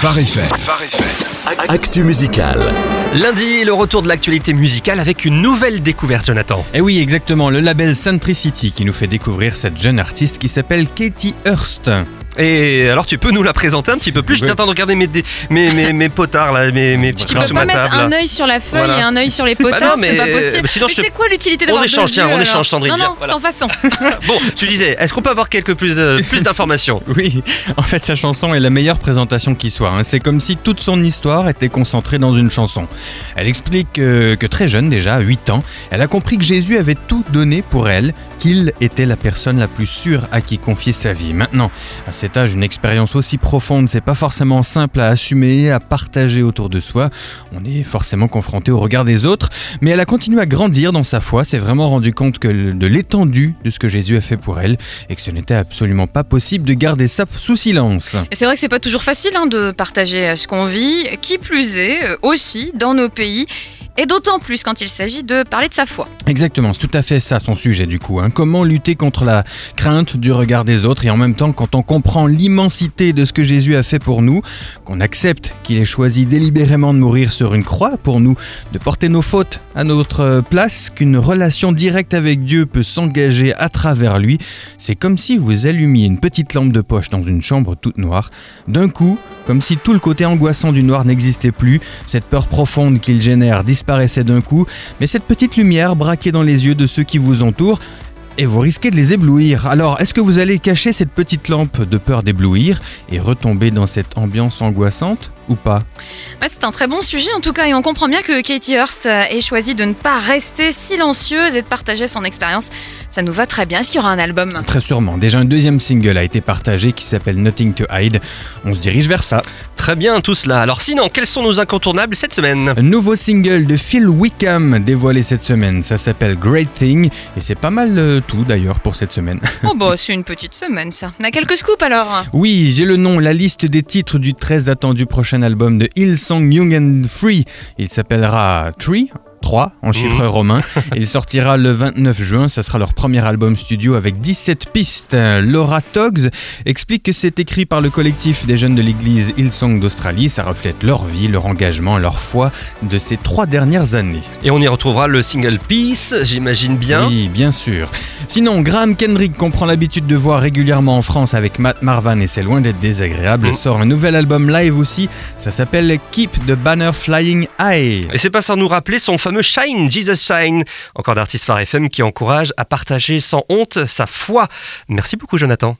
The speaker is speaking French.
Phare FM. Actu musical. Lundi, le retour de l'actualité musicale avec une nouvelle découverte, Jonathan. Et oui, exactement, le label Centricity qui nous fait découvrir cette jeune artiste qui s'appelle Katie Hurst. Et alors, tu peux nous la présenter un petit peu plus? Je t'attends de regarder mes, dé- mes, mes, mes potards, là, mes, mes petits Tu trucs peux sous pas ma mettre table. un œil sur la feuille Voilà. et un œil sur les Bah potards, non, c'est mais- pas possible. mais sinon, je te- c'est quoi l'utilité d'avoir échange, deux tiens, yeux, on alors échange, Sandrine, Non, viens, non, voilà. sans façon. Bon, tu disais, est-ce qu'on peut avoir quelques plus, euh, plus d'informations? Oui, en fait, sa chanson est la meilleure présentation qui soit. hein. C'est comme si toute son histoire était concentrée dans une chanson. Elle explique euh, que très jeune déjà, à 8 ans, elle a compris que Jésus avait tout donné pour elle, qu'il était la personne la plus sûre à qui confier sa vie. Maintenant, à une expérience aussi profonde, c'est pas forcément simple à assumer, à partager autour de soi. On est forcément confronté au regard des autres, mais elle a continué à grandir dans sa foi, s'est vraiment rendu compte de l'étendue de ce que Jésus a fait pour elle et que ce n'était absolument pas possible de garder ça sous silence. C'est vrai que c'est pas toujours facile hein, de partager euh, ce qu'on vit, qui plus est, euh, aussi dans nos pays. Et d'autant plus quand il s'agit de parler de sa foi. Exactement, c'est tout à fait ça son sujet du coup. hein. Comment lutter contre la crainte du regard des autres et en même temps quand on comprend l'immensité de ce que Jésus a fait pour nous, qu'on accepte qu'il ait choisi délibérément de mourir sur une croix pour nous, de porter nos fautes à notre place, qu'une relation directe avec Dieu peut s'engager à travers lui, c'est comme si vous allumiez une petite lampe de poche dans une chambre toute noire. D'un coup, comme si tout le côté angoissant du noir n'existait plus, cette peur profonde qu'il génère disparaissait d'un coup, mais cette petite lumière braquée dans les yeux de ceux qui vous entourent, et vous risquez de les éblouir. Alors, est-ce que vous allez cacher cette petite lampe de peur d'éblouir et retomber dans cette ambiance angoissante ou pas? Ouais, c'est un très bon sujet en tout cas et on comprend bien que Katie Hurst ait choisi de ne pas rester silencieuse et de partager son expérience. Ça nous va très bien. Est-ce qu'il y aura un album? Très sûrement. Déjà un deuxième single a été partagé qui s'appelle Nothing to Hide. On se dirige vers ça. Très bien, tout cela. Alors, sinon, quels sont nos incontournables cette semaine Un nouveau single de Phil Wickham dévoilé cette semaine. Ça s'appelle Great Thing et c'est pas mal euh, tout d'ailleurs pour cette semaine. Oh bah c'est une petite semaine ça. On a quelques scoops alors Oui, j'ai le nom, la liste des titres du très attendu prochain album de Hillsong Young and Free. Il s'appellera Tree. 3 en chiffre romain. Il sortira le 29 juin. Ça sera leur premier album studio avec 17 pistes. Laura Toggs explique que c'est écrit par le collectif des jeunes de l'église Hillsong d'Australie. Ça reflète leur vie, leur engagement, leur foi de ces trois dernières années. Et on y retrouvera le single Peace, j'imagine bien. Oui, bien sûr. Sinon, Graham Kendrick, qu'on prend l'habitude de voir régulièrement en France avec Matt Marvan et c'est loin d'être désagréable, Mm. sort un nouvel album live aussi. Ça s'appelle Keep the Banner Flying High. Et c'est pas sans nous rappeler son fameux Shine, Jesus Shine. Encore d'artistes Phare FM qui encouragent à partager sans honte sa foi. Merci beaucoup, Jonathan.